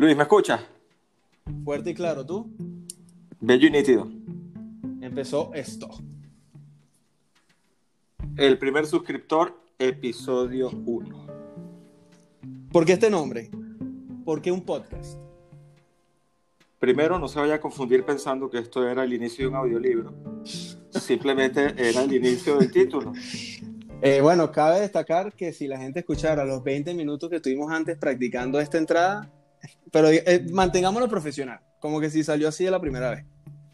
Luis, ¿me escuchas? Fuerte y claro, ¿tú? Bello y nítido. Empezó esto. El primer suscriptor, episodio 1. ¿Por qué este nombre? ¿Por qué un podcast? Primero, no se vaya a confundir pensando que esto era el inicio de un audiolibro. Simplemente era el inicio del título. Eh, bueno, cabe destacar que si la gente escuchara los 20 minutos que estuvimos antes practicando esta entrada, pero eh, mantengámoslo profesional, como que si salió así de la primera vez.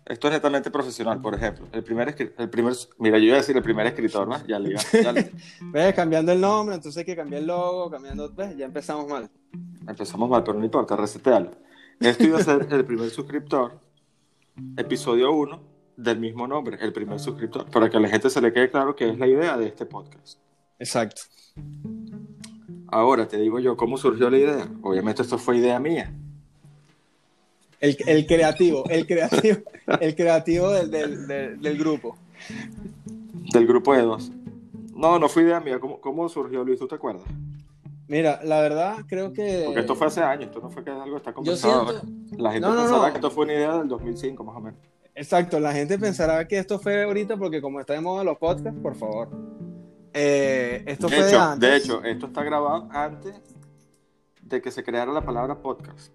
Esto es netamente profesional, por ejemplo. El primer, el primer mira, yo iba a decir el primer escritor, ¿no? Ya le iba, ya le- ¿Ves? Cambiando el nombre, entonces hay que cambiar el logo, cambiando, ¿ves? Ya empezamos mal. empezamos mal, pero no importa, resetealo. Esto iba a ser el primer suscriptor, episodio 1, del mismo nombre, el primer suscriptor, para que a la gente se le quede claro que es la idea de este podcast. Exacto. Ahora te digo yo, ¿cómo surgió la idea? Obviamente esto fue idea mía. El, el creativo, el creativo, el creativo del, del, del- del grupo. Del grupo de dos. No, no fue idea mía. ¿Cómo, cómo surgió, Luis? ¿Tú te acuerdas? Mira, la verdad creo que... Porque esto fue hace años, esto no fue que algo que está Yo conversado siento... La gente No, no, pensaba no. que esto fue una idea del 2005, más o menos. Exacto, la gente pensará que esto fue ahorita porque como está de moda los podcasts, por favor. Eh, esto De fue de hecho, antes. de hecho, esto está grabado antes de que se creara la palabra podcast.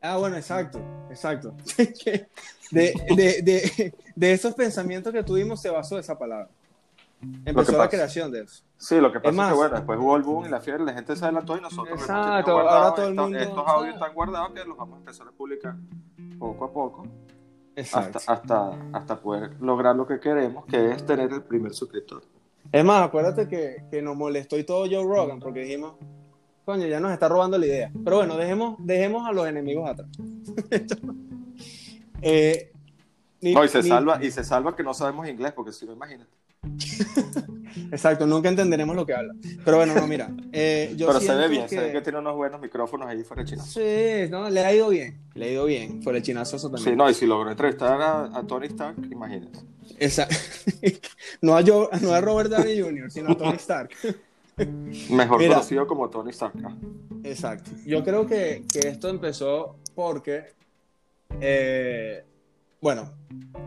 Ah, bueno, exacto, exacto. de, de, de, de esos pensamientos que tuvimos se basó esa palabra. Empezó la pasa- creación de eso. Sí, lo que pasa es, más- que, bueno, después hubo el boom y la fiebre, la gente se adelantó y nosotros Exacto, tenido guardados ahora todo el estos- mundo estos sabe. audios están guardados que los vamos a empezar a publicar poco a poco Exacto. hasta, hasta, hasta poder lograr lo que queremos, que es tener el primer suscriptor. Es más, acuérdate que, que nos molestó y todo Joe Rogan porque dijimos, coño, ya nos está robando la idea. Pero bueno, dejemos, dejemos a los enemigos atrás. Eh, ni- No, y se ni- salva, y se salva que no sabemos inglés, porque si no, imagínate. Exacto, nunca entenderemos lo que habla. Pero bueno, no, mira. eh, yo Pero se ve bien, que... se ve que tiene unos buenos micrófonos ahí fuera de China. Sí, no, le ha ido bien. Le ha ido bien. Fue el chinazo eso también. Sí, no, y si logró entrevistar a, a Tony Stark, imagínate. Esa- no, a Joe- no a Robert Downey Jr., sino a Tony Stark. Mejor Mira. conocido como Tony Stark. Exacto. Yo creo que, que esto empezó porque, eh, bueno,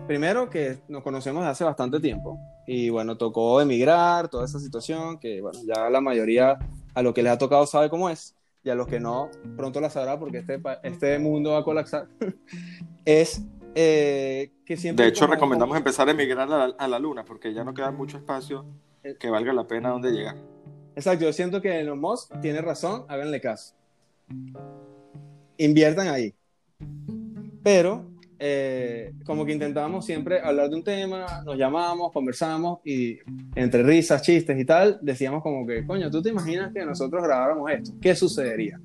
primero que nos conocemos de hace bastante tiempo y bueno, tocó emigrar, toda esa situación que, bueno, ya la mayoría a lo que les ha tocado sabe cómo es y a los que no, pronto la sabrá porque este, este mundo va a colapsar. es eh, que siempre... De hecho, como- recomendamos empezar a emigrar a la, a la luna, porque ya no queda mucho espacio que valga la pena donde llegar. Exacto, yo siento que Elon Musk tiene razón, háganle caso. Inviertan ahí. Pero, eh, como que intentábamos siempre hablar de un tema, nos llamábamos, conversábamos y entre risas, chistes y tal, decíamos como que, coño, ¿tú te imaginas que nosotros grabáramos esto? ¿Qué sucedería?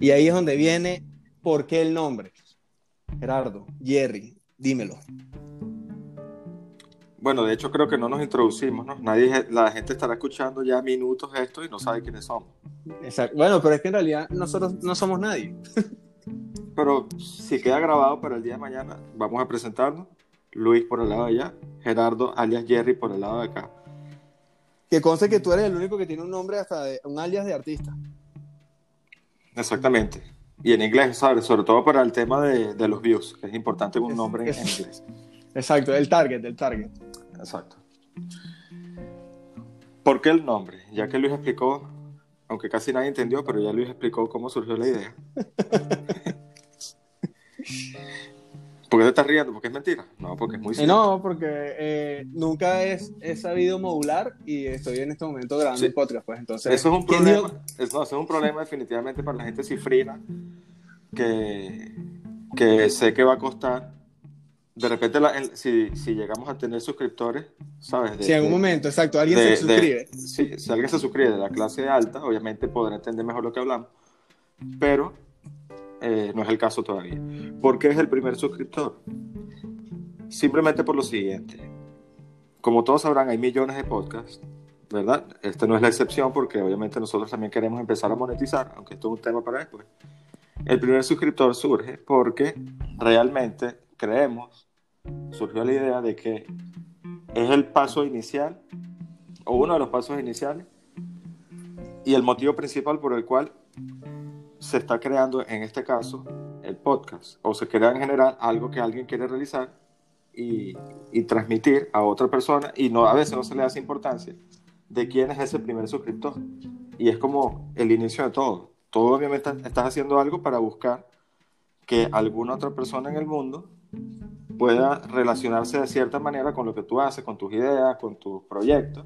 Y ahí es donde viene, ¿por qué el nombre? Gerardo, Jerry, dímelo. Bueno, de hecho, creo que no nos introducimos, ¿no? Nadie, la gente estará escuchando ya minutos esto y no sabe quiénes somos. Exacto. Bueno, pero es que en realidad nosotros no somos nadie. Pero si queda grabado para el día de mañana, vamos a presentarnos. Luis por el lado de allá, Gerardo alias Jerry por el lado de acá. Que conste que tú eres el único que tiene un nombre hasta de, un alias de artista. Exactamente. Y en inglés, ¿sabes? Sobre todo para el tema de, de los views, que es importante un Es- nombre en es- inglés. Exacto, el target, el target. Exacto. ¿Por qué el nombre? Ya que Luis explicó, aunque casi nadie entendió, pero ya Luis explicó cómo surgió la idea. ¿Por qué te estás riendo? ¿Porque es mentira? No, porque es muy Y simple. no, porque eh, nunca es, he sabido modular y estoy en este momento grabando Sí. un podcast, pues entonces. Eso es un ¿quién problema. dijo- es- no, eso es un problema definitivamente para la gente cifrina que, que sé que va a costar. De repente, la- el- si, si llegamos a tener suscriptores, ¿sabes? De- Si en algún momento, exacto, alguien de- se suscribe. de- sí, si alguien se suscribe de la clase alta, obviamente podrá entender mejor lo que hablamos, pero eh, no es el caso todavía. ¿Por qué es el primer suscriptor? Simplemente por lo siguiente. Como todos sabrán, hay millones de podcasts, ¿verdad? Este no es la excepción porque obviamente nosotros también queremos empezar a monetizar, aunque esto es un tema para después. El primer suscriptor surge porque realmente creemos, surgió la idea de que es el paso inicial, o uno de los pasos iniciales, y el motivo principal por el cual se está creando, en este caso, el podcast, o se crea en general algo que alguien quiere realizar y, y transmitir a otra persona, y no, a veces no se le hace importancia de quién es ese primer suscriptor. Y es como el inicio de todo. Todo obviamente estás haciendo algo para buscar que alguna otra persona en el mundo pueda relacionarse de cierta manera con lo que tú haces, con tus ideas, con tus proyectos,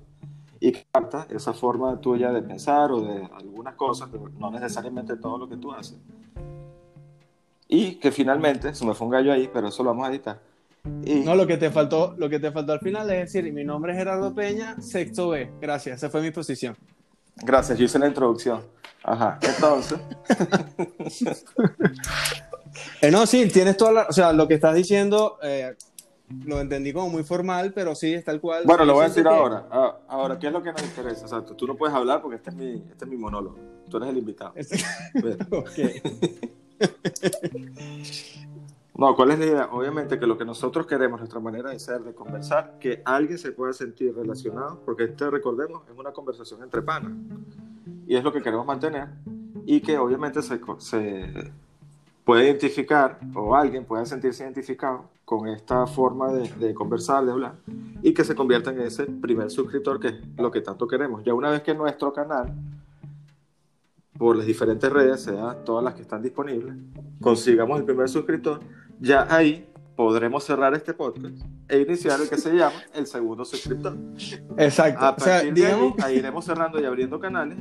y que esa forma tuya de pensar o de algunas cosas, pero no necesariamente todo lo que tú haces. Y que finalmente, se me fue un gallo ahí, pero eso lo vamos a editar. Y... No, lo que te faltó, lo que te faltó al final es decir, mi nombre es Gerardo Peña, sexto B. Gracias, esa fue mi posición. Gracias, yo hice la introducción. Ajá, entonces. Eh, no, sí, tienes toda la. O sea, lo que estás diciendo eh, lo entendí como muy formal, pero sí, es tal cual. Bueno, lo voy a decir ahora. Ah, ahora, ¿qué es lo que nos interesa? O sea, tú, no puedes hablar porque este es mi, este es mi monólogo. Tú eres el invitado. Este... no, ¿cuál es la idea? Obviamente que lo que nosotros queremos, nuestra manera de ser, de conversar, que alguien se pueda sentir relacionado, porque este, recordemos, es una conversación entre panas. Y es lo que queremos mantener. Y que obviamente se, se puede identificar o alguien pueda sentirse identificado con esta forma de, conversar, de hablar, y que se convierta en ese primer suscriptor que es lo que tanto queremos. Ya una vez que nuestro canal, por las diferentes redes, sea todas las que están disponibles, consigamos el primer suscriptor, ya ahí podremos cerrar este podcast e iniciar el que se llama el segundo suscriptor. Exacto. A partir de ahí iremos cerrando y abriendo canales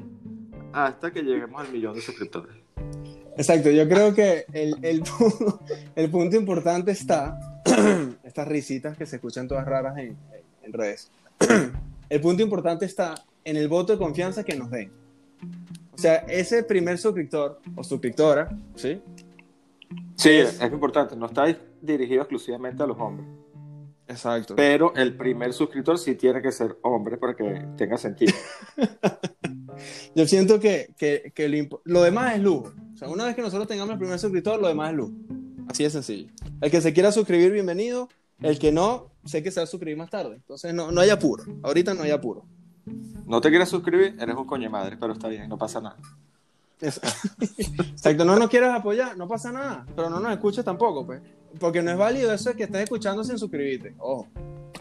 hasta que lleguemos al millón de suscriptores. Exacto, yo creo que el, el, el punto importante está, estas risitas que se escuchan todas raras en, en redes, el punto importante está en el voto de confianza que nos den. O sea, ese primer suscriptor o suscriptora, ¿sí? Sí, es, es importante, no está dirigido exclusivamente a los hombres. Exacto. Pero el primer suscriptor sí tiene que ser hombre para que tenga sentido. Yo siento que, que, que lo, demás es lujo. Sea, una vez que nosotros tengamos el primer suscriptor, lo demás es lujo. Así de sencillo. El que se quiera suscribir, bienvenido. El que no, sé que se va a suscribir más tarde. Entonces, no, no hay apuro. Ahorita no hay apuro. No te quieres suscribir, eres un coño madre, pero está bien, no pasa nada. Exacto, no nos quieres apoyar, no pasa nada, pero no nos escuches tampoco, pues. Porque no es válido eso de que estés escuchando sin suscribirte. Ojo,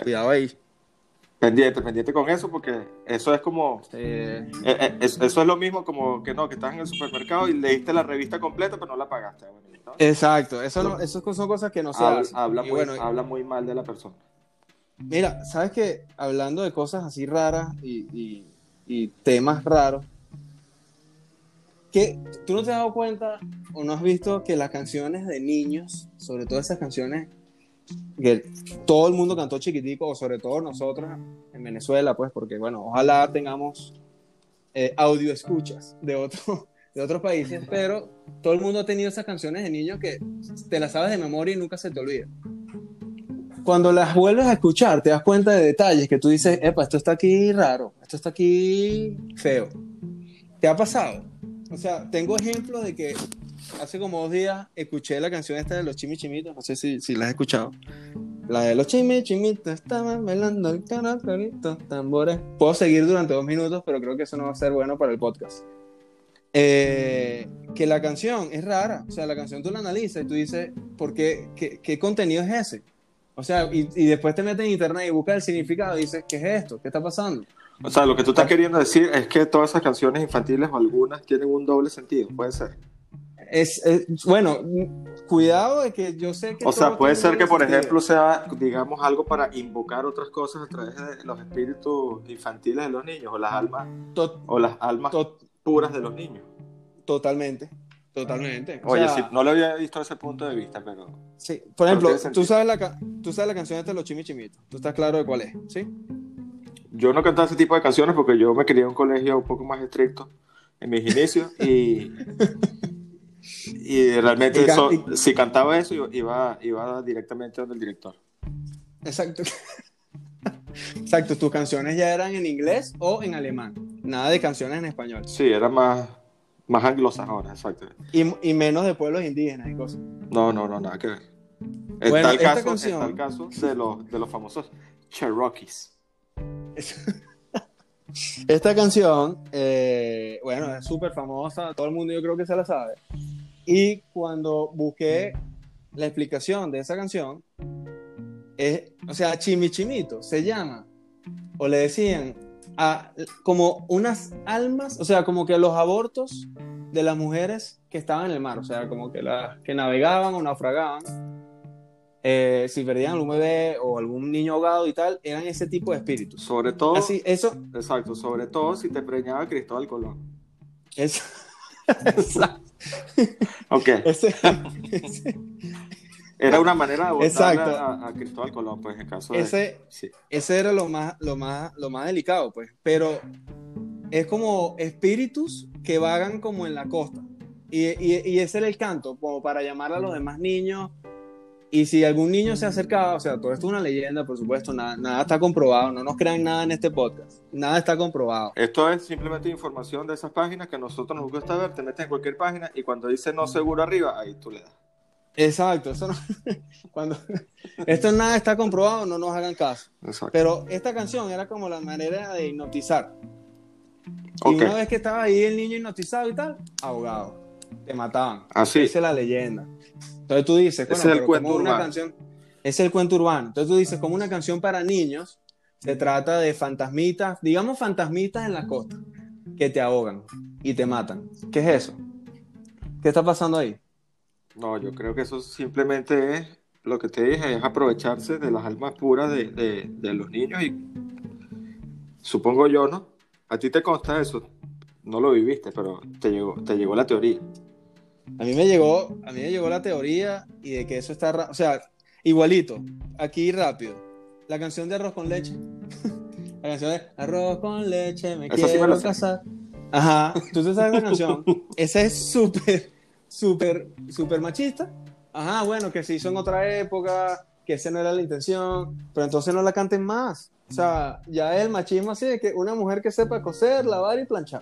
cuidado ahí. Pendiente, pendiente con eso, porque eso es como. Eh, eh, eso, es lo mismo como que no, que estás en el supermercado y leíste la revista completa, pero no la pagaste. Exacto, eso, no, eso son cosas que no se habla, Habla, muy, habla muy mal de la persona. Mira, sabes que hablando de cosas así raras y, y temas raros, que tú no te has dado cuenta o no has visto que las canciones de niños, sobre todo esas canciones que todo el mundo cantó chiquitico, o sobre todo nosotros en Venezuela, pues, porque bueno, ojalá tengamos eh, audio escuchas de, otro, de otros países, pero todo el mundo ha tenido esas canciones de niños que te las sabes de memoria y nunca se te olvida. Cuando las vuelves a escuchar, te das cuenta de detalles que tú dices, epa, esto está aquí raro, esto está aquí feo. ¿Te ha pasado? O sea, tengo ejemplos de que hace como dos días escuché la canción esta de los chimichimitos, no sé si, si la has escuchado. La de los chimichimitos estaban bailando el caracolito, tambores. Puedo seguir durante dos minutos, pero creo que eso no va a ser bueno para el podcast. Eh, que la canción es rara, o sea, la canción tú la analizas y tú dices, ¿por qué? ¿Qué, qué contenido es ese? O sea, y, y, después te metes en internet y buscas el significado y dices, ¿qué es esto? ¿Qué está pasando? O sea, lo que tú estás queriendo decir es que todas esas canciones infantiles o algunas tienen un doble sentido, puede ser es, bueno, cuidado de que yo sé que... O sea, puede ser que, por ejemplo, sea, digamos, algo para invocar otras cosas a través de los espíritus infantiles de los niños o las almas, o las almas puras de los niños. Totalmente, totalmente. Oye, sí, no lo había visto desde ese punto de vista, pero... Sí, por ejemplo, tú sabes, la, tú sabes la canción de los chimichimitos, tú estás claro de cuál es, ¿sí? Yo no cantaba ese tipo de canciones porque yo me quería en un colegio un poco más estricto en mis inicios y... Y realmente si cantaba eso, iba, iba directamente donde el director. Exacto. Exacto, tus canciones ya eran en inglés o en alemán, nada de canciones en español. Sí, era más, más anglosajonas, exacto. Y, y, menos de pueblos indígenas y cosas. No, no, no, nada que ver. Está, el, caso, está el caso de los, de los famosos Cherokees. Esta canción eh, bueno, es súper famosa, todo el mundo yo creo que se la sabe. Y cuando busqué la explicación de esa canción, es, o sea, Chimichimito se llama, o le decían, a, como unas almas, o sea, como que los abortos de las mujeres que estaban en el mar, o sea, como que las que navegaban o naufragaban, eh, si perdían algún bebé o algún niño ahogado y tal, eran ese tipo de espíritus. Sobre todo, Así, eso, exacto, sobre todo si te preñaba Cristóbal Colón. Exacto. Ok, ese, ese, era una manera de votar a Cristóbal Colón, pues en caso de... ese, Sí. ese era lo más, lo más, lo más delicado, pues. Pero es como espíritus que vagan como en la costa. Y, y, y ese era el canto, como para llamar a los demás niños. Y si algún niño se acercaba, o sea, todo esto es una leyenda, por supuesto, nada, nada está comprobado, no nos crean nada en este podcast, nada está comprobado. Esto es simplemente información de esas páginas que a nosotros nos gusta ver, te metes en cualquier página y cuando dice no seguro arriba, ahí tú le das. Exacto, eso no, cuando esto nada está comprobado, no nos hagan caso. Exacto. Pero esta canción era como la manera de hipnotizar. Y una vez que estaba ahí el niño hipnotizado y tal, ahogado. Te mataban. Así. Es la leyenda. Entonces tú dices, bueno, es el pero cuento como una urbano. canción. Ese es el cuento urbano. Entonces tú dices, como una canción para niños, se trata de fantasmitas, digamos fantasmitas en la costa, que te ahogan y te matan. ¿Qué es eso? ¿Qué está pasando ahí? No, yo creo que eso simplemente es lo que te dije, es aprovecharse de las almas puras de, de- de los niños y supongo yo, ¿no? A ti te consta eso, no lo viviste, pero te llegó, te llegó la teoría. A mí me llegó, a mí me llegó la teoría y de que eso está, o sea, igualito, aquí rápido. La canción de Arroz con leche. La canción de Arroz con leche, me Esa sí me quiero casar. Ajá, tú te sabes la canción. Esa es súper, súper, súper machista. Ajá, bueno, que se hizo en otra época, que esa no era la intención, pero entonces no la canten más. O sea, ya es el machismo así de que una mujer que sepa coser, lavar y planchar.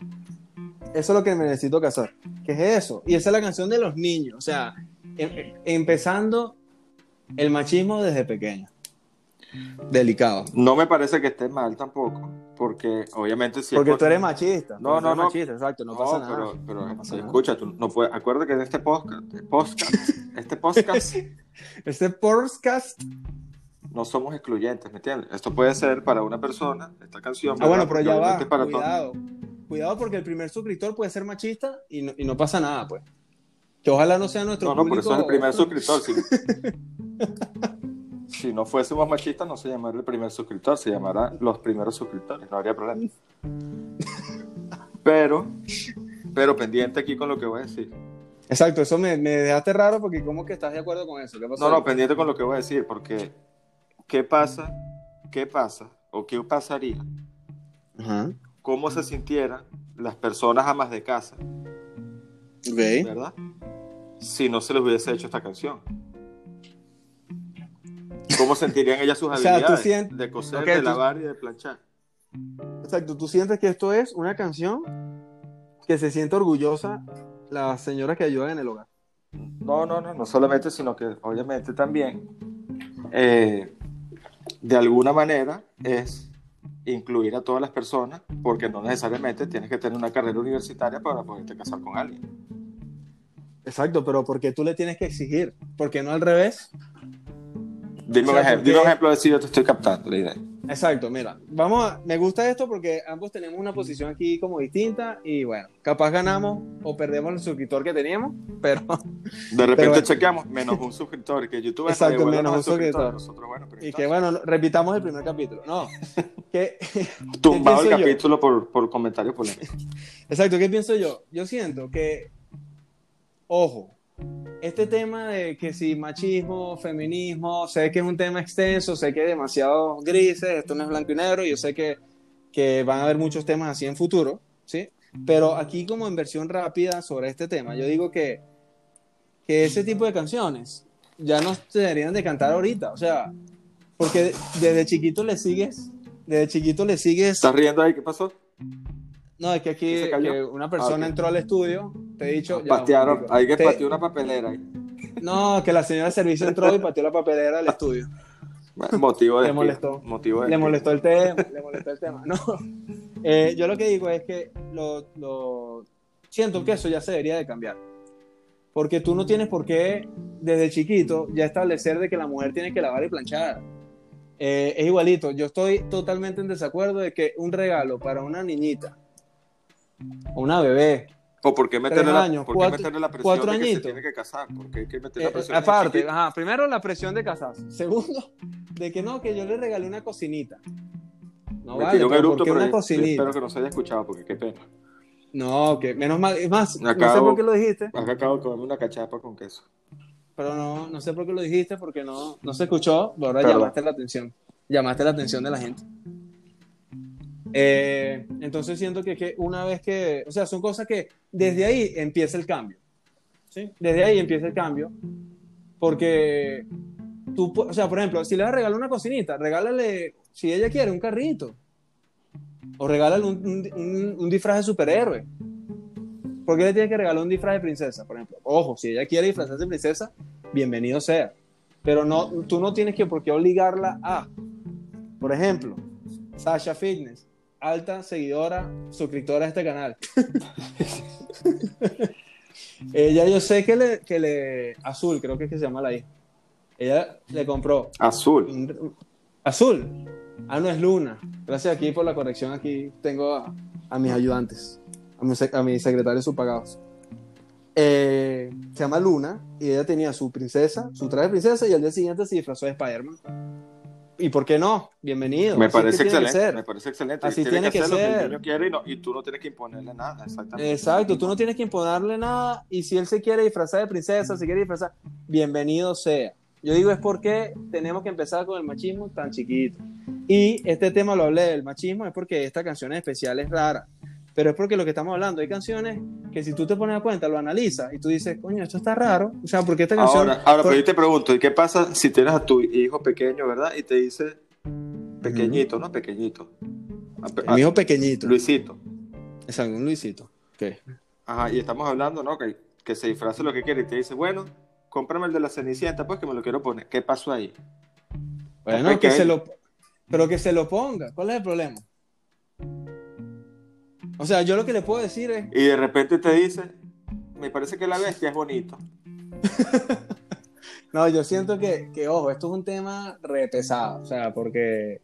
Eso es lo que me necesito casar. ¿Qué es eso? Y esa es la canción de los niños. O sea, em- em- empezando el machismo desde pequeño. Delicado. No me parece que esté mal tampoco, porque obviamente si Porque por- tú eres machista. No, no, no. machista, exacto, no, pasa nada. pero, pero No pasa nada. escucha, tú no puedes, acuérdate que en este podcast, este podcast, este podcast Este podcast. no somos excluyentes, ¿me entiendes? Esto puede ser para una persona, esta canción. Ah, bueno, pero ya va. para. Cuidado. Cuidado porque el primer suscriptor puede ser machista y no, y no pasa nada, pues. Que ojalá no sea nuestro No, no, por eso es el público- primer suscriptor. Si, si no fuésemos machistas, no se llamaría el primer suscriptor, se llamará los primeros suscriptores, no habría problema. Pero, pero pendiente aquí con lo que voy a decir. Exacto, eso me, me dejaste raro porque ¿cómo que estás de acuerdo con eso? ¿Qué pasó? No, no, pendiente con lo que voy a decir, porque ¿qué pasa? ¿Qué pasa? ¿O qué pasaría? Ajá. ¿Cómo se sintieran las personas amas de casa, Ok. verdad? Si no se les hubiese hecho esta canción. ¿Cómo sentirían ellas sus O sea, tú habilidades sientes- de coser, de tú- lavar y de planchar? Exacto, tú sientes que esto es una canción que se siente orgullosa la señora que ayuda en el hogar. No, no, no, no solamente, sino que obviamente también, eh, de alguna manera, es incluir a todas las personas, porque no necesariamente tienes que tener una carrera universitaria para poderte casar con alguien. Exacto, pero porque tú le tienes que exigir, porque no al revés. Dime, O sea, un, ejemplo, porque- dime un ejemplo de si yo te estoy captando la idea. Exacto, mira, vamos a, me gusta esto porque ambos tenemos una posición aquí como distinta y bueno, capaz ganamos o perdemos el suscriptor que teníamos, pero De repente Pero bueno. chequeamos menos un suscriptor, que YouTube Exacto, devuélvanos menos un suscriptor. Nosotros, bueno, y que bueno, no- repitamos el primer capítulo. No, que tumbado el capítulo por, por comentarios polémicos. Exacto, ¿qué pienso yo? Yo siento que, ojo, este tema de que si machismo, feminismo, sé que es un tema extenso, sé que hay demasiados grises, esto no es blanco y negro, yo sé que, que van a haber muchos temas así en futuro, ¿sí? Pero aquí como en versión rápida sobre este tema, yo digo que, que ese tipo de canciones ya no se deberían de cantar ahorita, o sea, porque desde chiquito le sigues, desde chiquito le sigues... ¿Estás riendo ahí? ¿Qué pasó? No, es que aquí que una persona Ah, ok. entró al estudio, te he dicho... ya, Patearon, hay que Te- patear una papelera. No, que la señora de servicio entró y pateó la papelera del estudio. Bueno, motivo de Le molestó. Motivo de Le molestó el tema, le molestó el tema. No, Eh, yo lo que digo es que lo, lo- siento que eso ya se debería de cambiar. Porque tú no tienes por qué, desde chiquito, ya establecer de que la mujer tiene que lavar y planchar. Eh, es igualito. Yo estoy totalmente en desacuerdo de que un regalo para una niñita o una bebé, ¿O por qué meterle, la, años, por qué cuatro- meterle la presión de que se tiene que casar? ¿Por qué hay que meter eh, la presión eh, aparte, ajá, primero la presión de casarse. Segundo, de que no, que yo le regalé una cocinita. No Me vale, un eructo, ¿por qué pero una cocinita? espero que no se haya escuchado, porque qué pena. No, que menos mal, es más, no sé Acabo- por qué lo dijiste, acabo de comerme una cachapa con queso. pero no, no sé por qué lo dijiste, porque no, no se escuchó, pero ahora Perdón. llamaste la atención, llamaste la atención de la gente. Eh, entonces siento que, que una vez que, o sea, son cosas que desde ahí empieza el cambio. Desde ahí empieza el cambio, porque tú, o sea, por ejemplo, si le vas a regalar una cocinita, regálale, si ella quiere, un carrito, o regálale un- un disfraz de superhéroe. ¿Por qué le tienes que regalar un disfraz de princesa, por ejemplo? Ojo, si ella quiere disfrazarse de princesa, bienvenido sea. Pero no, tú no tienes que por qué obligarla a. Por ejemplo, Sasha Fitness, alta seguidora, suscriptora a este canal. ella yo sé que le, que le... Azul, creo que es que se llama la hija. Ella le compró Azul. Azul. Ah, no es Luna. Gracias aquí por la corrección. Aquí tengo a, a mis ayudantes, a mis, sec- a mis secretarios subpagados. Eh, se llama Luna y ella tenía su princesa, su traje de princesa y al día siguiente se disfrazó de Spider-Man. ¿Y por qué no? Bienvenido. Me que parece que excelente. ser. Me parece excelente. Así tiene, tiene que, que hacer lo que ser. el niño quiere y, no- y tú no tienes que imponerle nada. Exactamente. Exacto, tú no tienes que imponerle nada y si él se quiere disfrazar de princesa, se quiere disfrazar, bienvenido sea. Yo digo es porque tenemos que empezar con el machismo tan chiquito. Y este tema lo hablé del machismo es porque esta canción en especial es rara, pero es porque lo que estamos hablando, hay canciones que si tú te pones a cuenta, lo analizas y tú dices, coño, esto está raro, o sea, porque esta canción... Ahora, ahora pero yo te pregunto, ¿y qué pasa si tienes a tu hijo pequeño, verdad? Y te dice pequeñito, ¿no? Pequeñito. A- a- mi hijo pequeñito, Luisito. exacto, un Luisito. ¿Qué? Ajá, y estamos hablando, ¿no? Que, que se disfrace lo que quiere y te dice, bueno, cómprame el de la Cenicienta, pues que me lo quiero poner. ¿Qué pasó ahí? Bueno, que se lo... Pero que se lo ponga, ¿cuál es el problema? O sea, yo lo que le puedo decir es... Y de repente te dice, me parece que la bestia es bonito. No, yo siento que, que, ojo, esto es un tema re pesado, o sea, porque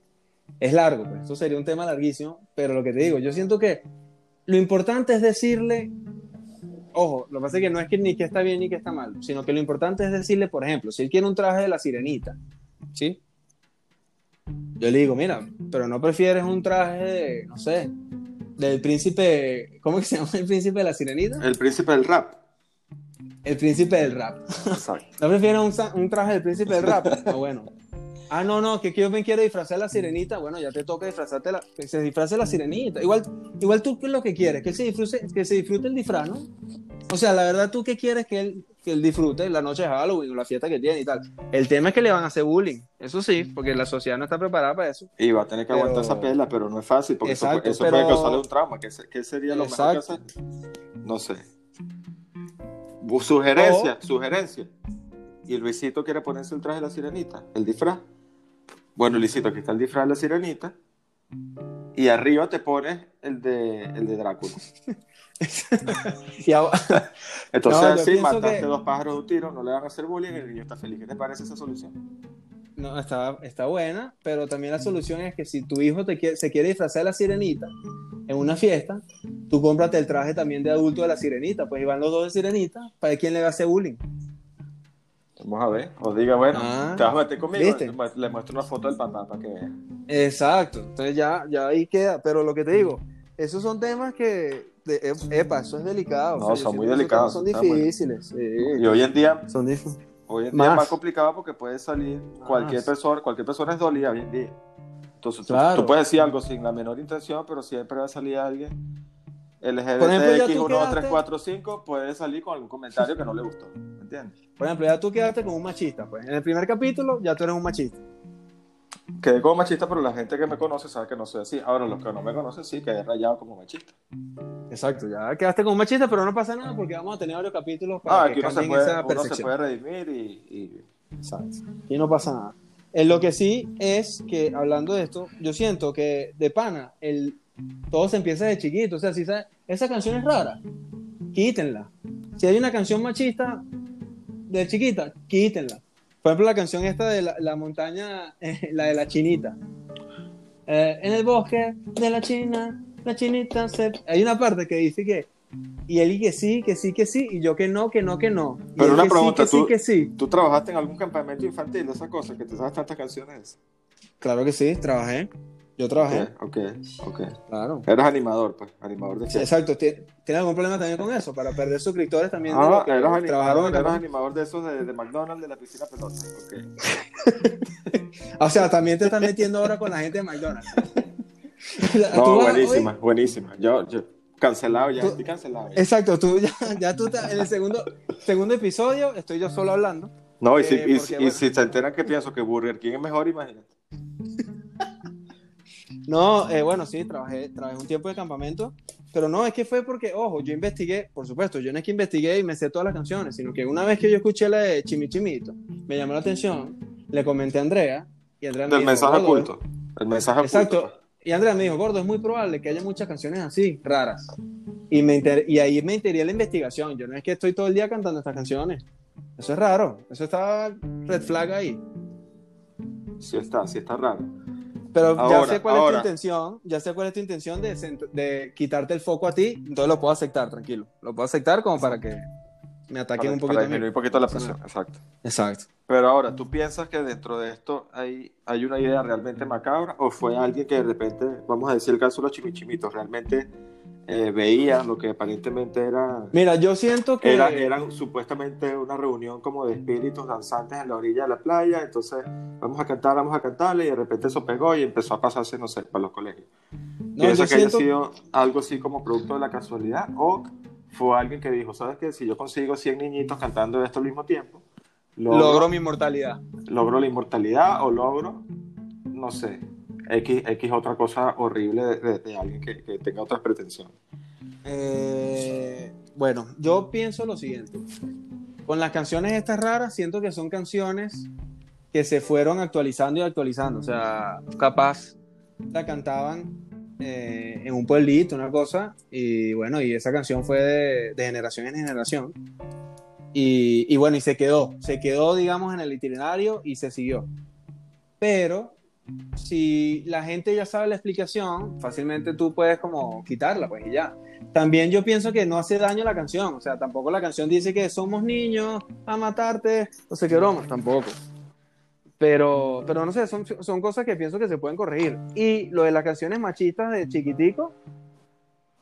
es largo, pues, esto sería un tema larguísimo, pero lo que te digo, yo siento que lo importante es decirle, ojo, lo que pasa es que no es que ni que está bien ni que está mal, sino que lo importante es decirle, por ejemplo, si él quiere un traje de la sirenita, ¿sí? Yo le digo, mira, pero no prefieres un traje de, no sé, del príncipe, ¿cómo que se llama el príncipe de la sirenita? El príncipe del rap. El príncipe del rap. Exacto. ¿No prefieres un, un traje del príncipe del rap? Ah, bueno. Ah, no, no, que, yo me quiero disfrazar la sirenita. Bueno, ya te toca disfrazarte la, que se disfrace la sirenita. Igual, igual tú, ¿qué es lo que quieres? Que él se disfrute, que se disfrute el disfraz, ¿no? O sea, la verdad, ¿tú qué quieres que él, que él disfrute la noche de Halloween o la fiesta que tiene y tal? El tema es que le van a hacer bullying. Eso sí, porque la sociedad no está preparada para eso. Y va a tener que Pero- aguantar esa pela, pero no es fácil, porque eso, Exacto, puede- eso pero- puede causarle un trauma. ¿Qué, se- qué sería lo mejor que Exacto. hacer? No sé. Sugerencia, sugerencia. Y Luisito quiere ponerse el traje de la sirenita, el disfraz. Bueno, Luisito, aquí está el disfraz de la sirenita. Y arriba te pones el de, el de Drácula. Y ahora- Entonces, No, mataste que- dos pájaros de un tiro, no le van a hacer bullying y el niño está feliz. ¿Qué te parece esa solución? No, está, está buena, pero también la solución es que si tu hijo te quiere- se quiere disfrazar de la sirenita en una fiesta, tú cómprate el traje también de adulto de la sirenita, pues y van los dos de sirenita, para quién le va a hacer bullying. Vamos a ver. O diga, bueno, Ah, te vas a meter conmigo. ¿viste? Le muestro una foto del papá para que vea. Exacto, entonces ya, ya ahí queda, pero lo que te digo, esos son temas que, de- e- epa, eso es delicado. No, son muy que delicados, Son muy- difíciles, sí, Y hoy en día, son difíciles. hoy en día Más. es más complicado porque puede salir cualquier Más. persona, cualquier persona es dolida hoy en día. Entonces, tú- Claro. tú, puedes decir algo sin la menor intención, pero siempre va a salir alguien Por ejemplo, ya tú quedaste- LGBTX12345 puede salir con algún comentario que no le gustó. ¿Me entiendes? Por ejemplo, ya tú quedaste con un machista, pues. En el primer capítulo ya tú eres un machista. Quedé como machista, pero la gente que me conoce sabe que no soy así. Ahora, los que no me conocen sí, quedé rayado como machista. Exacto, ya quedaste con un machista, pero no pasa nada porque vamos a tener varios capítulos para Ah, que aquí uno se, puede, esa uno se puede redimir y, y- Exacto. Aquí no pasa nada. En lo que sí es que, hablando de esto, yo siento que de pana, el, todo se empieza de chiquito. O sea, si esa canción es rara, quítenla. Si hay una canción machista de chiquita, quítenla. Por ejemplo, la canción esta de la, montaña, la de la chinita. Eh, en el bosque de la china, la chinita se... Hay una parte que dice que... Y él y que sí, que sí, que sí, y yo que no, que no, que no. Pero una pregunta, sí, ¿tú, que sí, ¿tú trabajaste en algún campamento infantil de esa cosa, que te sabes tantas canciones? Claro que sí, trabajé. Yo trabajé. Ok, ok. Claro. Eras animador, pues, animador de sí, Exacto. ¿Tienes algún problema también con eso? Para perder suscriptores también. Ah, eras, animador, eras animador de esos de, de, McDonald's, de la piscina pelota. Ok. o sea, también te estás metiendo ahora con la gente de McDonald's. no, buenísima, buenísima. Yo, yo, cancelado ya, estoy cancelado. Exacto, tú ya, ya tú estás en el segundo, segundo episodio, estoy yo solo hablando. No, y, si, eh, y, y si se enteran que pienso que Burger King es mejor, imagínate. No, eh, bueno, sí, trabajé, trabajé un tiempo de campamento, pero no, es que fue porque, ojo, yo investigué, por supuesto, yo no es que investigué y me sé todas las canciones, sino que una vez que yo escuché la de Chimichimito, me llamó la atención, le comenté a Andrea, y Andrea me Del mensaje oculto, el mensaje Exacto. Pues. Y Andrea me dijo, gordo, es muy probable que haya muchas canciones así, raras. Y, me y ahí me enteré la investigación. Yo no es que estoy todo el día cantando estas canciones. Eso es raro. Eso está red flag ahí. Sí está, sí está raro. Pero ya sé cuál es tu intención, ya sé cuál es tu intención de, de, quitarte el foco a ti, entonces lo puedo aceptar, tranquilo. Lo puedo aceptar como para que me ataquen un poquito. Para un poquito la presión, exacto. Exacto. Pero ahora, ¿tú piensas que dentro de esto hay, hay una idea realmente macabra o fue alguien que de repente, vamos a decir el caso de los chimichimitos, realmente eh, veían lo que aparentemente era. Mira, yo siento que. Era, eran supuestamente una reunión como de espíritus danzantes en la orilla de la playa, entonces vamos a cantar, vamos a cantarle, y de repente eso pegó y empezó a pasarse, no sé, para los colegios. No, ¿Piensa que haya sido algo así como producto de la casualidad o fue alguien que dijo, ¿sabes qué? Si yo consigo 100 niñitos cantando esto al mismo tiempo, logro mi inmortalidad. Logro la inmortalidad o logro, no sé, X, X otra cosa horrible de, alguien que, tenga otras pretensiones. Eh, bueno, yo pienso lo siguiente. Con las canciones estas raras, siento que son canciones que se fueron actualizando y actualizando. O sea, capaz la cantaban eh, en un pueblito, una cosa, y bueno, y esa canción fue de, generación en generación. Y, y, bueno, y se quedó, se quedó, digamos, en el itinerario y se siguió. Pero si la gente ya sabe la explicación, fácilmente tú puedes como quitarla, pues y ya. También yo pienso que no hace daño la canción, o sea, tampoco la canción dice que somos niños a matarte, o sea, que bromas, tampoco. Pero, pero no sé, son, son cosas que pienso que se pueden corregir. Y lo de las canciones machistas de chiquitico,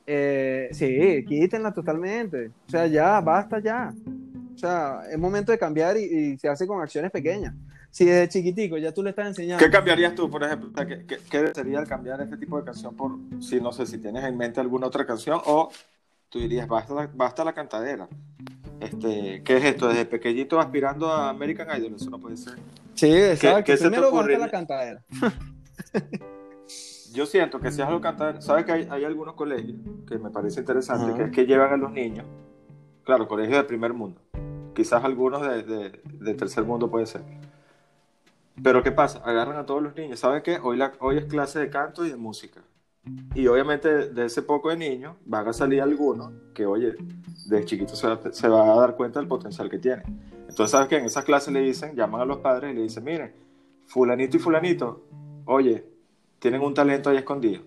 eh, sí, quítenlas totalmente. O sea, ya, basta ya. O sea, es momento de cambiar y se hace con acciones pequeñas si desde chiquitico ya tú le estás enseñando. ¿Qué cambiarías tú, por ejemplo? ¿Qué, qué, sería el cambiar este tipo de canción por, si no sé, si tienes en mente alguna otra canción o tú dirías, basta la, basta la cantadera? Este, ¿Qué es esto? Desde pequeñito aspirando a American Idol, eso no puede ser. Sí, exacto. ¿Qué, Primero basta la cantadera. Yo siento que si es algo cantadera, ¿sabes que hay, hay, algunos colegios que me parece interesante, que es que llevan a los niños, claro, colegios de primer mundo, quizás algunos de, de, de tercer mundo puede ser pero ¿qué pasa? Agarran a todos los niños. ¿Saben qué? Hoy, la, hoy es clase de canto y de música. Y obviamente de ese poco de niños van a salir algunos que, oye, de chiquito se va, se va, a dar cuenta del potencial que tiene. Entonces, ¿sabes qué? En esa clase le dicen, llaman a los padres y le dicen, miren, fulanito y fulanito, oye, tienen un talento ahí escondido.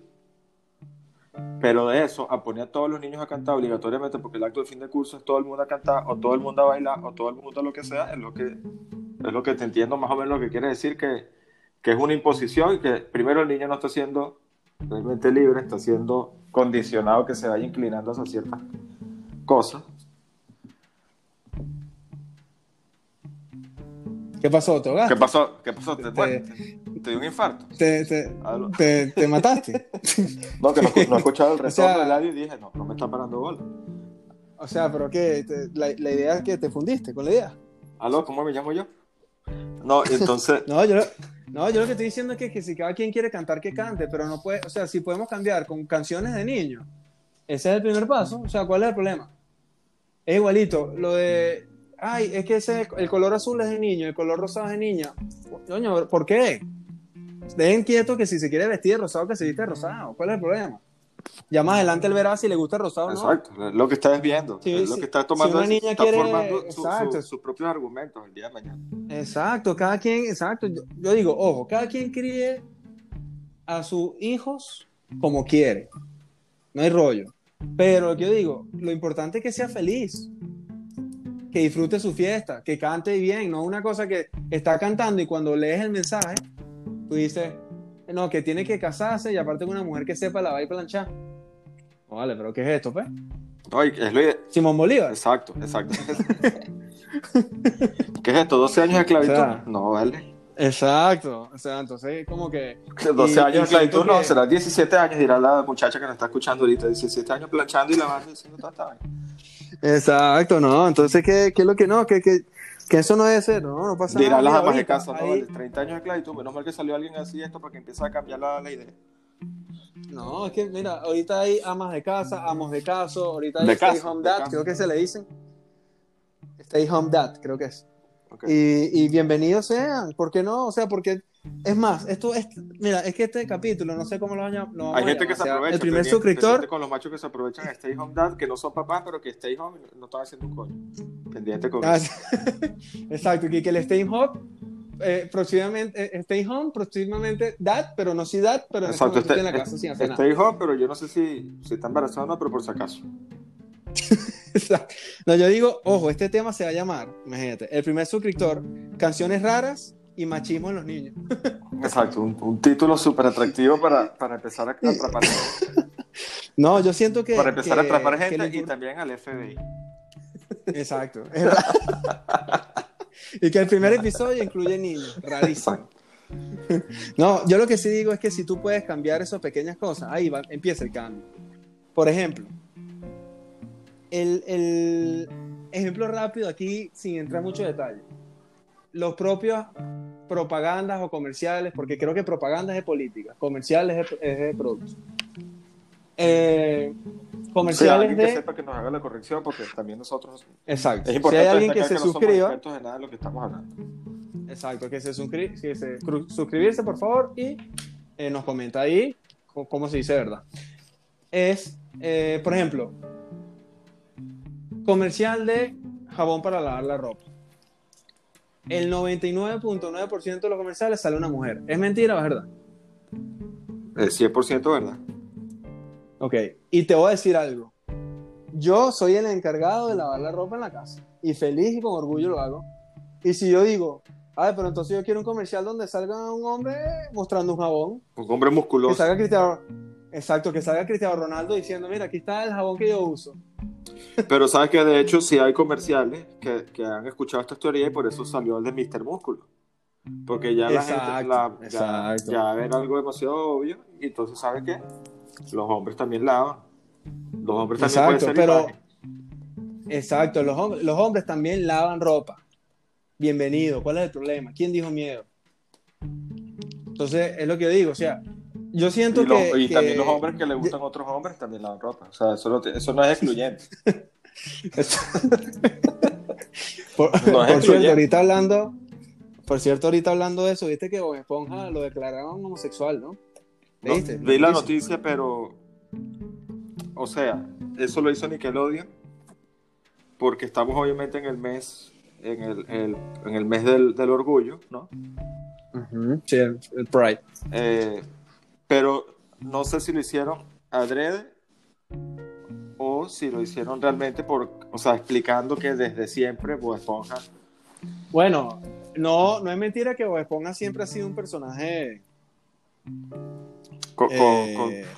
Pero de eso, a poner a todos los niños a cantar obligatoriamente, porque el acto de fin de curso es todo el mundo a cantar, o todo el mundo a bailar, o todo el mundo a lo que sea, es lo que es lo que te entiendo más o menos lo que quiere decir que, que es una imposición y que primero el niño no está siendo realmente libre, está siendo condicionado que se vaya inclinando hacia ciertas cosas. ¿Qué pasó? ¿Te ¿Qué pasó? ¿Qué pasó? ¿Te, te, dio un infarto? ¿Te, te, te mataste? no, que no, no he escuchado el resto del audio y dije, no, no me está parando bola. O sea, pero ¿qué? La, la idea es que te fundiste con la idea. ¿Aló? ¿Cómo me llamo yo? No, entonces. no, yo, no, yo lo que estoy diciendo es que, si cada quien quiere cantar, que cante, pero no puede. O sea, si podemos cambiar con canciones de niños, ese es el primer paso. O sea, ¿cuál es el problema? Es igualito. Lo de. Ay, es que ese, el color azul es de niño, el color rosado es de niña. Coño, ¿por qué? Dejen quieto que si se quiere vestir rosado, que se viste rosado. ¿Cuál es el problema? Ya más adelante él verá si le gusta rosado o no. Exacto, lo que estás viendo, Sí, es lo que está tomando, Si una niña está quiere- formando su- su- exacto. sus propios argumentos el día de mañana. Exacto, cada quien, exacto. Yo, yo digo, ojo, cada quien críe a sus hijos como quiere. No hay rollo. Pero lo que yo digo, lo importante es que sea feliz. Que disfrute su fiesta, que cante bien, no una cosa que está cantando y cuando lees el mensaje, tú dices, no, que tiene que casarse y aparte con una mujer que sepa lavar y planchar. Vale, pero ¿qué es esto, pues? No, y es lo Simón Bolívar. Exacto, exacto. ¿Qué es esto? ¿12 años de esclavitud? O sea, no, vale. Exacto. O sea, entonces como que 12 y- años de esclavitud, siento no, que- será 17 años, dirá la muchacha que nos está escuchando ahorita, 17 años planchando y lavando y haciendo vaina. Exacto, no. Entonces, ¿qué, qué es lo que no? Que, que, que eso no debe ser, no, no pasa Dirá nada. las amas de casa, no, ahí- vale, 30 años de esclavitud, menos mal que salió alguien así esto para que empiece a cambiar la, la idea. No, es que mira, ahorita hay amas de casa, amos de caso, ahorita hay De stay casa, home dad, casa. creo que se le dicen. Stay home dad, creo que es. Y, y bienvenidos sean, ¿por qué no? O sea, porque es más, esto es, mira, es que este capítulo, no sé cómo lo vamos a lo vamos Hay a gente que llamar, se o sea, aprovecha. El primer suscriptor, con los machos que se aprovechan Stay Home Dad, que no son papás, pero que Stay Home no están haciendo un coño. Pendiente con Ah, eso. Exacto, que, que el Stay Home, eh, próximamente, eh, Stay Home, próximamente Dad, pero no si Dad, pero en este Exacto, este- en la casa sin hacer nada. Stay Home, pero yo no sé si, si está embarazada o no, pero por si acaso. Exacto. No, yo digo, ojo, este tema se va a llamar, imagínate, el primer suscriptor, canciones raras y machismo en los niños. Exacto, un, un título súper atractivo para, para empezar a atrapar, No, yo siento que... para empezar a atrapar gente y también al FBI. Exacto. y que el primer episodio incluye niños, rarísimo. No, yo lo que sí digo es que si tú puedes cambiar esas pequeñas cosas, ahí va, empieza el cambio. Por ejemplo, el, el ejemplo rápido aquí, sin entrar mucho detalle. Los propios propagandas o comerciales, porque creo que propaganda es de política, comerciales es de, es de productos. Eh, Sí, comerciales alguien que de... sepa que nos haga la corrección, porque también nosotros. Exacto. Es Si hay alguien que se no suscriba, expertos de nada de lo que estamos hablando. Exacto, que se, suscri- que se suscribirse por favor y eh, nos comenta ahí cómo se dice verdad. Es, eh, por ejemplo, comercial de jabón para lavar la ropa. El 99.9% de los comerciales sale una mujer. ¿Es mentira o es verdad? Es 100% verdad. Ok, y te voy a decir algo. Yo soy el encargado de lavar la ropa en la casa. Y feliz y con orgullo lo hago. Y si yo digo, a ver, pero entonces yo quiero un comercial donde salga un hombre mostrando un jabón. Un hombre Que musculoso. salga Cristiano. Exacto, que salga Cristiano Ronaldo diciendo, mira, aquí está el jabón que yo uso. Pero sabes que de hecho sí hay comerciales que, que han escuchado esta teoría y por eso salió el de Mr. Músculo. Porque ya la gente la- ya, ya ven algo demasiado obvio y entonces sabes que los hombres también lavan. Los hombres también Exacto, pueden ser pero- imagen. Exacto, los, hom- los hombres también lavan ropa. Bienvenido, ¿cuál es el problema? ¿Quién dijo miedo? Entonces, es lo que yo digo, o sea, yo siento Y, que... y que- también los hombres que le gustan a otros hombres también lavan ropa. O sea, eso no, eso no es excluyente. Por, No es por cierto, ahorita hablando, por cierto, ahorita hablando de eso, viste que Bob Esponja lo declararon homosexual, ¿no? No, ¿Leíste? vi la noticia, pero. O sea, eso lo hizo Nickelodeon. Porque estamos obviamente en el mes. En el, el- en el mes del, del orgullo, ¿no? Sí, el, el Pride. Eh, pero no sé si lo hicieron adrede o si lo hicieron realmente por, o sea, explicando que desde siempre Bob Esponja Bueno, no, no es mentira que Bob Esponja siempre ha sido un personaje. co- eh, con-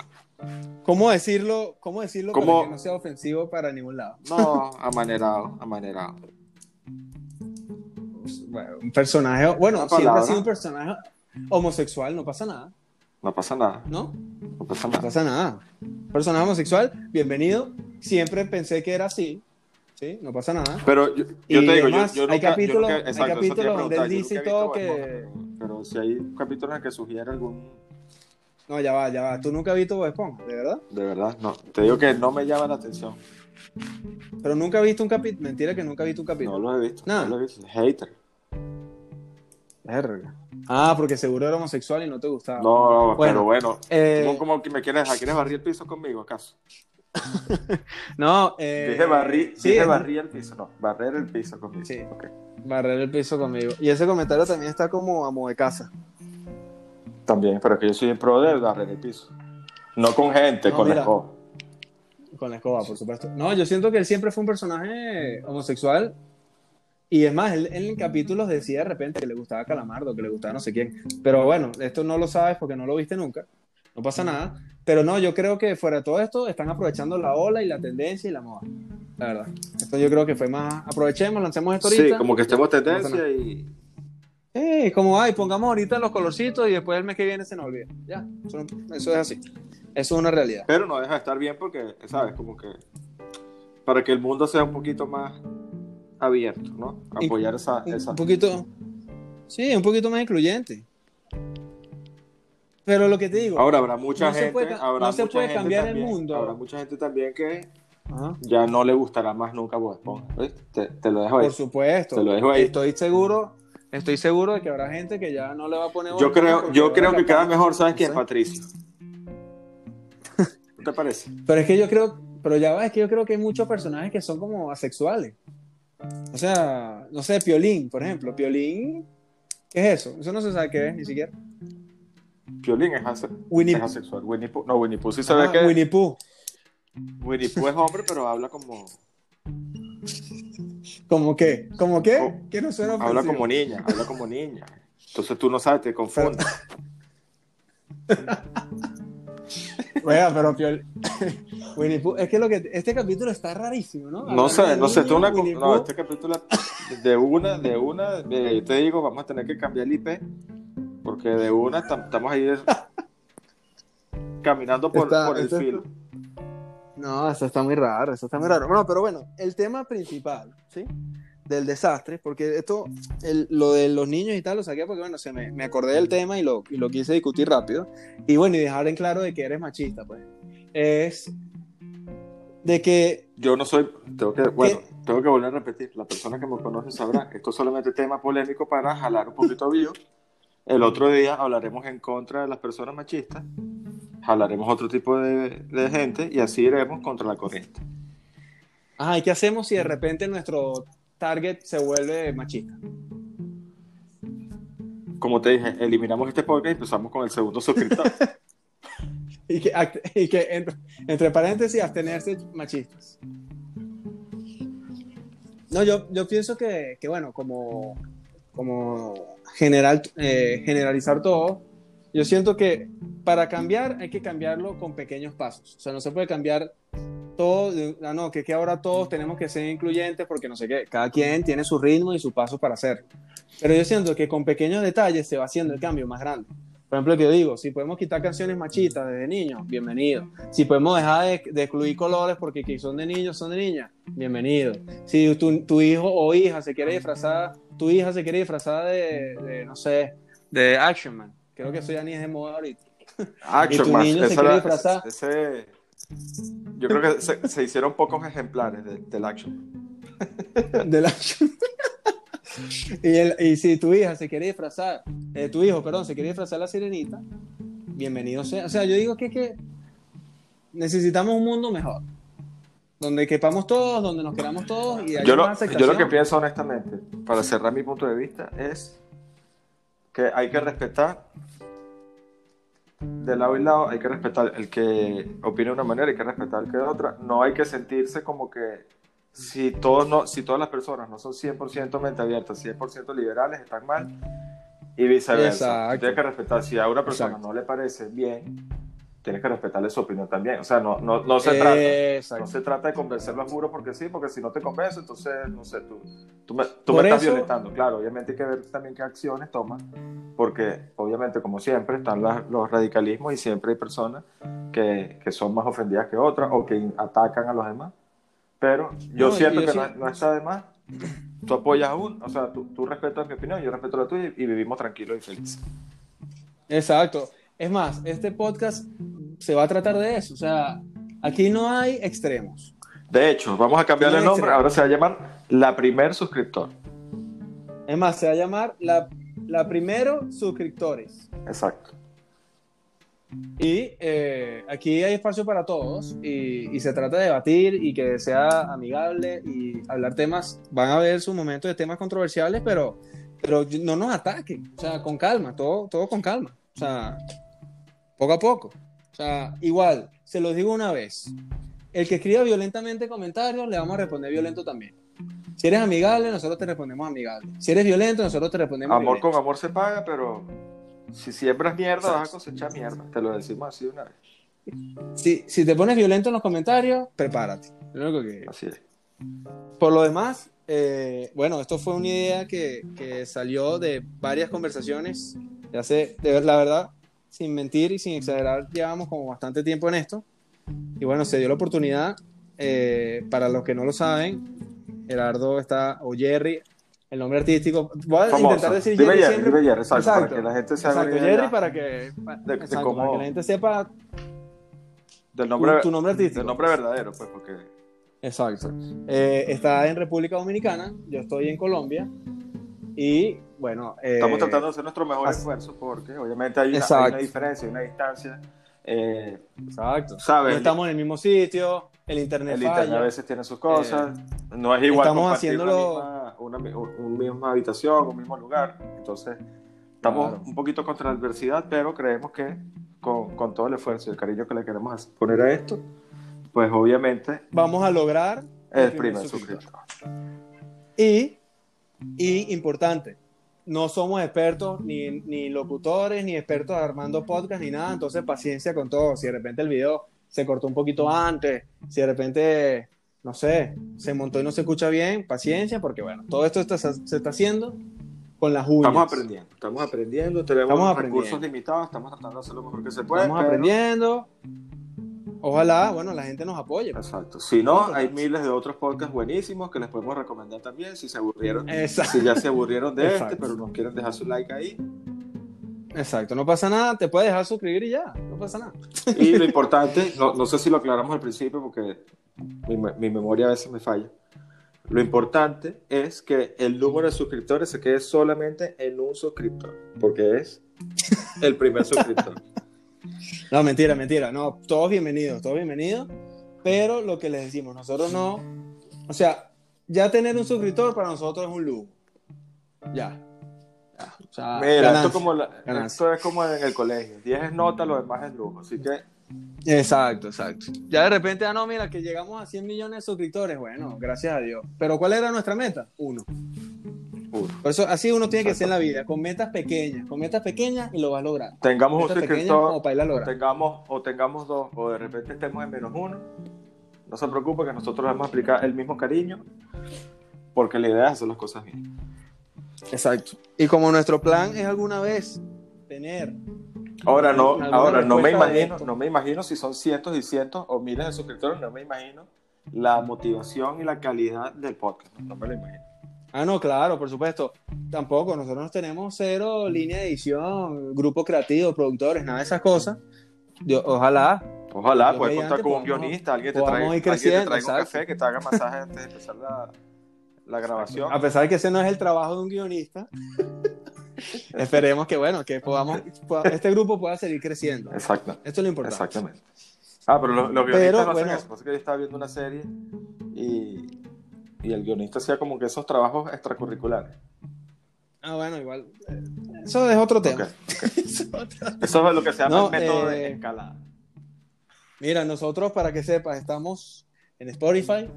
¿Cómo decirlo? ¿Cómo decirlo para que no sea ofensivo para ningún lado? no amanerado, amanerado. Bueno, un personaje, bueno, siempre ha sido un personaje homosexual, no pasa nada, No pasa nada, ¿no? no pasa No nada. pasa nada. Personaje homosexual, bienvenido. Siempre pensé que era así, ¿sí? No pasa nada. Pero yo, Y te digo, yo- además, yo, hay nunca, yo capítulos- nunca- hay exacto, a capítulos donde él dice he todo que- Esponja, Pero, si hay capítulos en que sugiere algún, No, ya va, ya va. Tú nunca has visto Bob Esponja, ¿de verdad? de verdad, no, te digo que no me llama la atención. Pero nunca has visto un capítulo. Mentira que nunca has visto un capítulo. No lo he visto, Nada. no lo he visto. Hater. Verga. Ah, porque seguro era homosexual y no te gustaba. No, Bueno, pero bueno. eh, ¿Cómo, cómo que me quieres? ¿Quieres barrir el piso conmigo, acaso? No, eh, dije sí, dije es- barrí el piso, no, barrer el piso conmigo. Sí. Ok. barrer el piso conmigo. Y ese comentario también está como amo de casa. También, pero es que yo soy en pro de barrer el piso. No con gente, No, con la escoba. Con la escoba, por supuesto. No, yo siento que él siempre fue un personaje homosexual. Y es más, él, en capítulos decía de repente que le gustaba Calamardo, que le gustaba no sé quién. Pero bueno, esto no lo sabes porque no lo viste nunca. No pasa nada. Pero no, yo creo que fuera de todo esto están aprovechando la ola y la tendencia y la moda. La verdad. Esto yo creo que fue más. Aprovechemos, lancemos esto ahorita. Sí, como que estemos tendencia nada. y. Eh, como, ay, pongamos ahorita los colorcitos y después el mes que viene se nos olvida. Ya, eso, eso es así. Eso es una realidad. Pero no deja de estar bien porque, ¿sabes? Como que. Para que el mundo sea un poquito más abierto, ¿no? Apoyar esa. un, esa... un poquito sí un poquito más incluyente pero lo que te digo Ahora habrá mucha No se gente. puede ca- habrá no se mucha puede gente cambiar el también- mundo. Habrá mucha gente también que Ajá, ya no le gustará más nunca Bob Esponja. Te, te lo dejo ahí. por supuesto Te lo dejo ahí. estoy seguro estoy seguro de que habrá gente que ya no le va a poner Yo creo, yo creo que queda mejor, ¿sabes quién? Patricio. ¿No te parece? pero es que yo creo pero ya va es que yo creo que hay muchos personajes que son como asexuales o sea no sé Piolín por ejemplo Piolín ¿qué es eso? eso no se sabe qué es ni siquiera Piolín es, ase- Winnie, es asexual. Winnie Pooh, no, Winnie Pooh sí Ajá, ve que. Winnie Pooh Winnie Pooh es hombre, pero habla como. ¿Cómo qué? ¿Cómo qué? Oh, no suena Habla como niña, habla como niña. Entonces tú no sabes, te confundes. Pero Piol... Winnie Pooh, es que lo que este capítulo está rarísimo, ¿no? No sé, no sé, una, no, este capítulo de una, de una, de- yo te digo, vamos a tener que cambiar el IP, porque de una tam- estamos ahí de- caminando por, Está- por el filo. No, eso está muy raro, eso está muy raro. Bueno, pero bueno, el tema principal, ¿sí? Del desastre, porque esto, el- lo de los niños y tal, lo saqué porque, bueno, se me, me acordé del tema y lo, y lo quise discutir rápido. Y bueno, y dejar en claro de que eres machista, pues. Es de que Yo no soy, tengo que, bueno, tengo que volver a repetir, la persona que me conoce sabrá, esto es solamente tema polémico para jalar un poquito vivo. El otro día hablaremos en contra de las personas machistas, jalaremos otro tipo de, de gente y así iremos contra la corriente. Ajá, ¿y qué hacemos si de repente nuestro target se vuelve machista? Como te dije, eliminamos este podcast y empezamos con el segundo suscriptor. Y que, y que entre, entre paréntesis, abstenerse machistas. No, yo, yo pienso que, que, bueno, como, como general, eh, generalizar todo, yo siento que para cambiar hay que cambiarlo con pequeños pasos. O sea, no se puede cambiar todo, de- ah, no, que, que ahora todos tenemos que ser incluyentes porque no sé qué, cada quien tiene su ritmo y su paso para hacerlo. Pero yo siento que con pequeños detalles se va haciendo el cambio más grande. Por ejemplo, que yo digo, si podemos quitar canciones machistas desde niños, bienvenido. Si podemos dejar de, de excluir colores porque que son de niños, son de niñas, bienvenido. Si tu, tu hijo o hija se quiere disfrazar, tu hija se quiere disfrazar de, de, no sé, de Action Man. Creo que ni es de moda ahorita. Action Y tu Man, niño se quiere disfrazar. ese- yo creo que se, se hicieron pocos ejemplares de- del Action. Del Action y, el- y si tu hija se quiere disfrazar, eh, tu hijo, perdón, se quiere disfrazar la sirenita, bienvenido sea. O sea, yo digo que, que necesitamos un mundo mejor. Donde quepamos todos, donde nos queramos todos y Yo lo, yo lo que pienso honestamente, para cerrar mi punto de vista, es que hay que respetar de lado y lado, hay que respetar el que opina de una manera, hay que respetar el que de otra. No hay que sentirse como que si, todos no, si todas las personas no son 100% mente abiertas, 100% liberales, están mal, y viceversa. Exacto. Tienes que respetar, si a una persona Exacto. no le parece bien, tienes que respetarle su opinión también. O sea, no, no, no se trata. No se trata de convencerlo a juro porque sí, porque si no te convence, entonces, no sé, tú, tú me, tú Por me estás eso- violentando. Claro, obviamente hay que ver también qué acciones tomas, porque obviamente, como siempre, están las- los radicalismos y siempre hay personas que, que son más ofendidas que otras o que atacan a los demás. Pero yo No, siento que no, no está de más. Tú apoyas a uno, o sea, tú, tú respetas mi opinión, yo respeto la tuya y, y vivimos tranquilos y felices. Exacto. Es más, este podcast se va a tratar de eso. O sea, aquí no hay extremos. De hecho, vamos a cambiarle el No, nombre, ahora se va a llamar La Primer Suscriptor. Es más, se va a llamar la la primero, suscriptores. Exacto. Y eh, aquí hay espacio para todos y, y se trata de debatir y que sea amigable y hablar temas. Van a haber sus momentos de temas controversiales, pero, pero no nos ataquen. O sea, con calma, todo, todo con calma. O sea, poco a poco. O sea, igual, se los digo una vez. El que escriba violentamente comentarios, le vamos a responder violento también. Si eres amigable, nosotros te respondemos amigable. Si eres violento, nosotros te respondemos Amor violento. con amor se paga, pero si siembras mierda, vas a cosechar mierda. Te lo decimos así una vez. Si, si te pones violento en los comentarios, prepárate. Lo único que- Así es. Por lo demás, eh, bueno, esto fue una idea que, que salió de varias conversaciones. Ya sé, de la verdad, sin mentir y sin exagerar, llevamos como bastante tiempo en esto. Y bueno, se dio la oportunidad. eh, para los que no lo saben, Gerardo está, o Jerry, el nombre artístico. Voy a Famoso. intentar decir Jerry Jerry, siempre. dime Jerry, exacto, Exacto. para que la gente se haga una Exacto, Jerry, para que, de exacto, cómo- para que la gente sepa del nombre, tu, tu nombre artístico. del nombre verdadero, pues, porque Exacto. Eh, está en República Dominicana, yo estoy en Colombia y bueno... eh, estamos tratando de hacer nuestro mejor así- esfuerzo, porque obviamente hay una, hay una diferencia, hay una distancia. Eh, Exacto. ¿Sabes? No estamos en el mismo sitio, el internet el falla. internet a veces tiene sus cosas, no es igual estamos haciéndolo- una, misma, una, mi- un- un misma habitación, un mismo lugar, entonces estamos Claro. un poquito contra la adversidad, pero creemos que con, con todo el esfuerzo y el cariño que le queremos poner a esto, pues obviamente Vamos a lograr el primer suscriptor. Y, y importante, no somos expertos ni, ni locutores, ni expertos armando podcast, ni nada, entonces paciencia con todo. Si de repente el video se cortó un poquito antes, si de repente, no sé, se montó y no se escucha bien, paciencia, porque bueno, todo esto está- se está haciendo con las uñas. Estamos aprendiendo, estamos aprendiendo, tenemos Estamos aprendiendo. recursos limitados, estamos tratando de hacer lo mejor que se puede. Estamos pero- aprendiendo. Ojalá, bueno, la gente nos apoye. Exacto. Si no, hay miles de otros podcasts buenísimos que les podemos recomendar también si se aburrieron. Exacto. Si ya se aburrieron de este, Exacto. pero nos quieren dejar su like ahí. Exacto, no pasa nada, te puedes dejar suscribir y ya, no pasa nada. Y lo importante, no, no sé si lo aclaramos al principio porque mi, mi memoria a veces me falla. Lo importante es que el número de suscriptores se quede solamente en un suscriptor, porque es el primer suscriptor. No, mentira, mentira. No, todos bienvenidos, todos bienvenidos. Pero lo que les decimos, nosotros no. O sea, ya tener un suscriptor para nosotros es un lujo. Ya. Ya. O sea, Mira, ganancia. esto, como la- esto es como en el colegio. 10 es nota, lo demás es lujo. Así que Exacto, exacto. Ya de repente, ah, no, mira, que llegamos a 100 millones de suscriptores. Bueno, gracias a Dios. Pero ¿cuál era nuestra meta? Uno. Por eso, así uno tiene que ser en la vida, con metas pequeñas, con metas pequeñas y lo vas a lograr. tengamos un Metas ir a o tengamos, o tengamos dos, o de repente estemos en menos uno, no se preocupe que nosotros vamos a aplicar el mismo cariño, porque la idea es hacer las cosas bien. Exacto. Y como nuestro plan es alguna vez tener Ahora no, ¿Alguna ahora no me imagino, no me imagino si son cientos y cientos o miles de suscriptores, no me imagino la motivación y la calidad del podcast, no, no me lo imagino. Ah, no, claro, por supuesto. Tampoco, nosotros tenemos cero línea de edición, grupo creativo, productores, nada de esas cosas. Dios, ojalá. Ojalá Dios puedas contar con un podamos- guionista, alguien te ir alguien te un café que te haga masaje antes de empezar la, la grabación. A pesar de que ese no es el trabajo de un guionista, esperemos que, bueno, que podamos, este grupo pueda seguir creciendo. Exacto. Esto es lo importante. Exactamente. Ah, pero los, los Pero, guionistas no bueno. hacen eso. Pasa que yo estaba viendo una serie y, y el guionista hacía como que esos trabajos extracurriculares. Ah, bueno, igual. eh, Eso es otro tema. Eso es otro- Eso es lo que se llama No, el método de eh, escalada. Mira, nosotros, para que sepas, estamos en Spotify,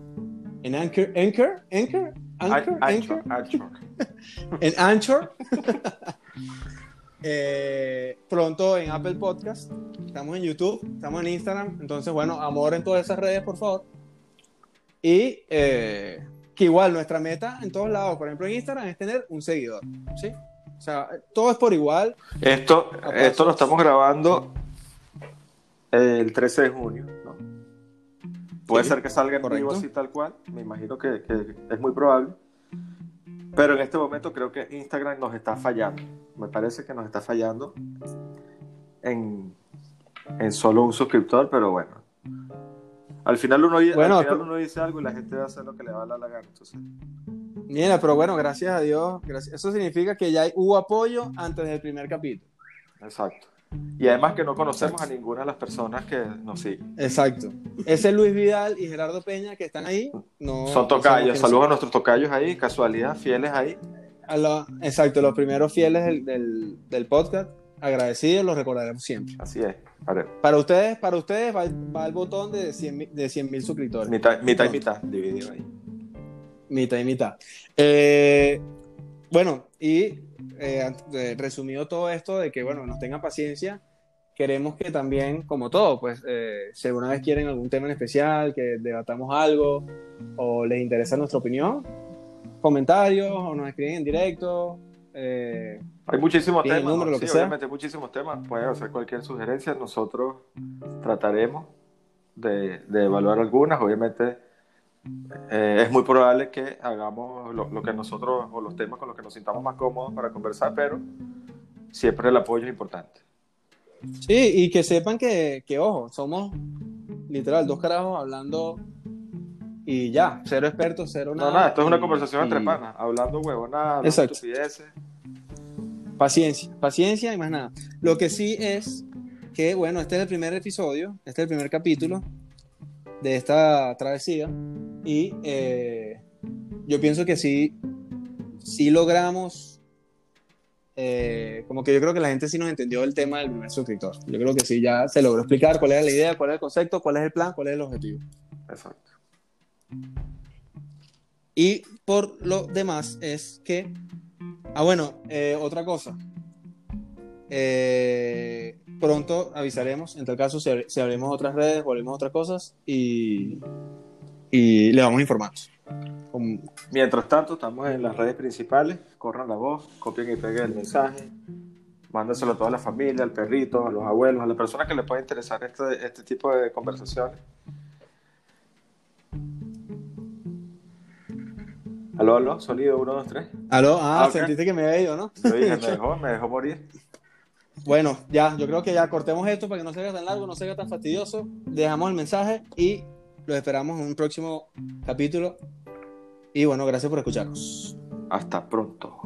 en Anchor, Anchor, Anchor, Anchor, Anchor, Anchor, Anchor. en Anchor. Eh, pronto en Apple Podcast. Estamos en YouTube, estamos en Instagram. Entonces, bueno, amor en todas esas redes, por favor. Y eh, que igual nuestra meta en todos lados, por ejemplo en Instagram, es tener un seguidor. ¿sí? O sea, todo es por igual. Esto, esto lo estamos grabando el 13 de junio. ¿no? Puede Sí, ser que salga en correcto. vivo así tal cual. Me imagino que, que es muy probable. Pero en este momento creo que Instagram nos está fallando. Me parece que nos está fallando en, en solo un suscriptor, pero bueno. Al final, uno, di- Bueno, al final pero- uno dice algo y la gente va a hacer lo que le va a la gana. Entonces, Mira, pero bueno, gracias a Dios. Gracias. Eso significa que ya hubo apoyo antes del primer capítulo. Exacto. Y además que no conocemos a ninguna de las personas que nos siguen. Exacto. Ese Luis Vidal y Gerardo Peña que están ahí. No, Son tocayos. Saludos a nuestros tocayos ahí, casualidad, fieles ahí. A lo, exacto, los primeros fieles del, del, del, podcast. Agradecidos, los recordaremos siempre. Así es. Ver. Para ustedes, para ustedes va, va el botón de 100 de 100 mil suscriptores. Mitad, mitad y mitad, dividido ahí. Mitad y mitad. Eh, bueno, y eh, resumido todo esto de que, bueno, nos tengan paciencia, queremos que también, como todo, pues, eh, si alguna vez quieren algún tema en especial, que debatamos algo, o les interesa nuestra opinión, comentarios, o nos escriben en directo. Eh, hay muchísimos temas, número, sí, obviamente muchísimos temas, pueden hacer cualquier sugerencia, nosotros trataremos de, de evaluar algunas, obviamente eh, es muy probable que hagamos lo, lo, que nosotros o los temas con los que nos sintamos más cómodos para conversar, pero siempre el apoyo es importante. Sí, y que sepan que, que ojo, somos literal dos carajos hablando y ya, cero expertos, cero nada. No, nada, esto es una conversación entre panas, hablando huevonadas, estupideces. Paciencia, paciencia y más nada. Lo que sí es que, bueno, este es el primer episodio, este es el primer capítulo de esta travesía y eh, yo pienso que sí, sí logramos, eh, como que yo creo que la gente sí nos entendió el tema del primer suscriptor. Yo creo que sí, ya se logró explicar cuál era la idea, cuál es el concepto, cuál es el plan, cuál es el objetivo. Exacto. Y por lo demás es que, ah bueno, eh, otra cosa. Eh, pronto avisaremos, en tal caso, si, si abrimos otras redes, volvemos a otras cosas y, y le vamos informando. Mientras tanto, estamos en las redes principales, corran la voz, copien y peguen el mensaje, mándaselo a toda la familia, al perrito, a los abuelos, a las personas que les pueda interesar este, este tipo de conversaciones. Aló, aló, sonido 1, 2, 3. Aló, ah, ah okay. sentiste que me había ido, ¿no? Yo dije, me dejó, me dejó morir. Bueno, ya, yo creo que ya cortemos esto para que no se haga tan largo, no se haga tan fastidioso. Dejamos el mensaje y los esperamos en un próximo capítulo. Y bueno, gracias por escucharnos. Hasta pronto.